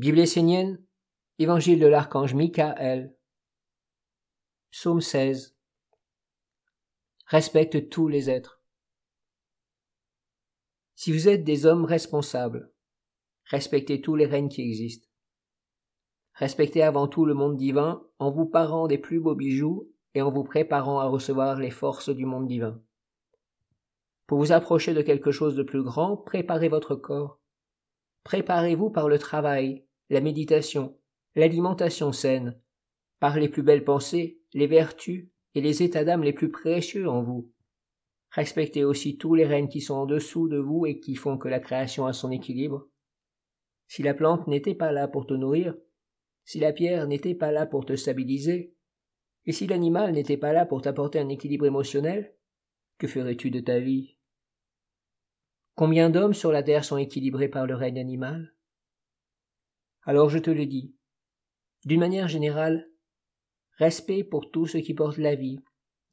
Bible essénienne, Évangile de l'archange Michael, Psaume 16. Respecte tous les êtres. Si vous êtes des hommes responsables, respectez tous les règnes qui existent. Respectez avant tout le monde divin en vous parant des plus beaux bijoux et en vous préparant à recevoir les forces du monde divin. Pour vous approcher de quelque chose de plus grand, préparez votre corps. Préparez-vous par le travail, la méditation, l'alimentation saine, par les plus belles pensées, les vertus et les états d'âme les plus précieux en vous. Respectez aussi tous les règnes qui sont en dessous de vous et qui font que la création a son équilibre. Si la plante n'était pas là pour te nourrir, si la pierre n'était pas là pour te stabiliser, et si l'animal n'était pas là pour t'apporter un équilibre émotionnel, que ferais-tu de ta vie? Combien d'hommes sur la terre sont équilibrés par le règne animal? Alors je te le dis, d'une manière générale, respect pour tout ce qui porte la vie,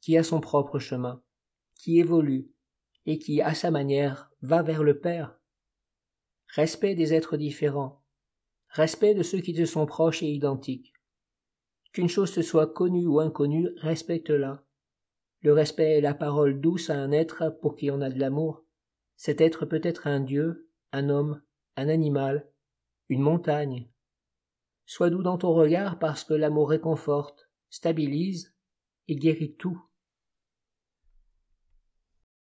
qui a son propre chemin, qui évolue, et qui, à sa manière, va vers le Père. Respect des êtres différents, respect de ceux qui te sont proches et identiques. Qu'une chose te soit connue ou inconnue, respecte-la. Le respect est la parole douce à un être pour qui on a de l'amour. Cet être peut être un dieu, un homme, un animal, une montagne. Sois doux dans ton regard parce que l'amour réconforte, stabilise et guérit tout.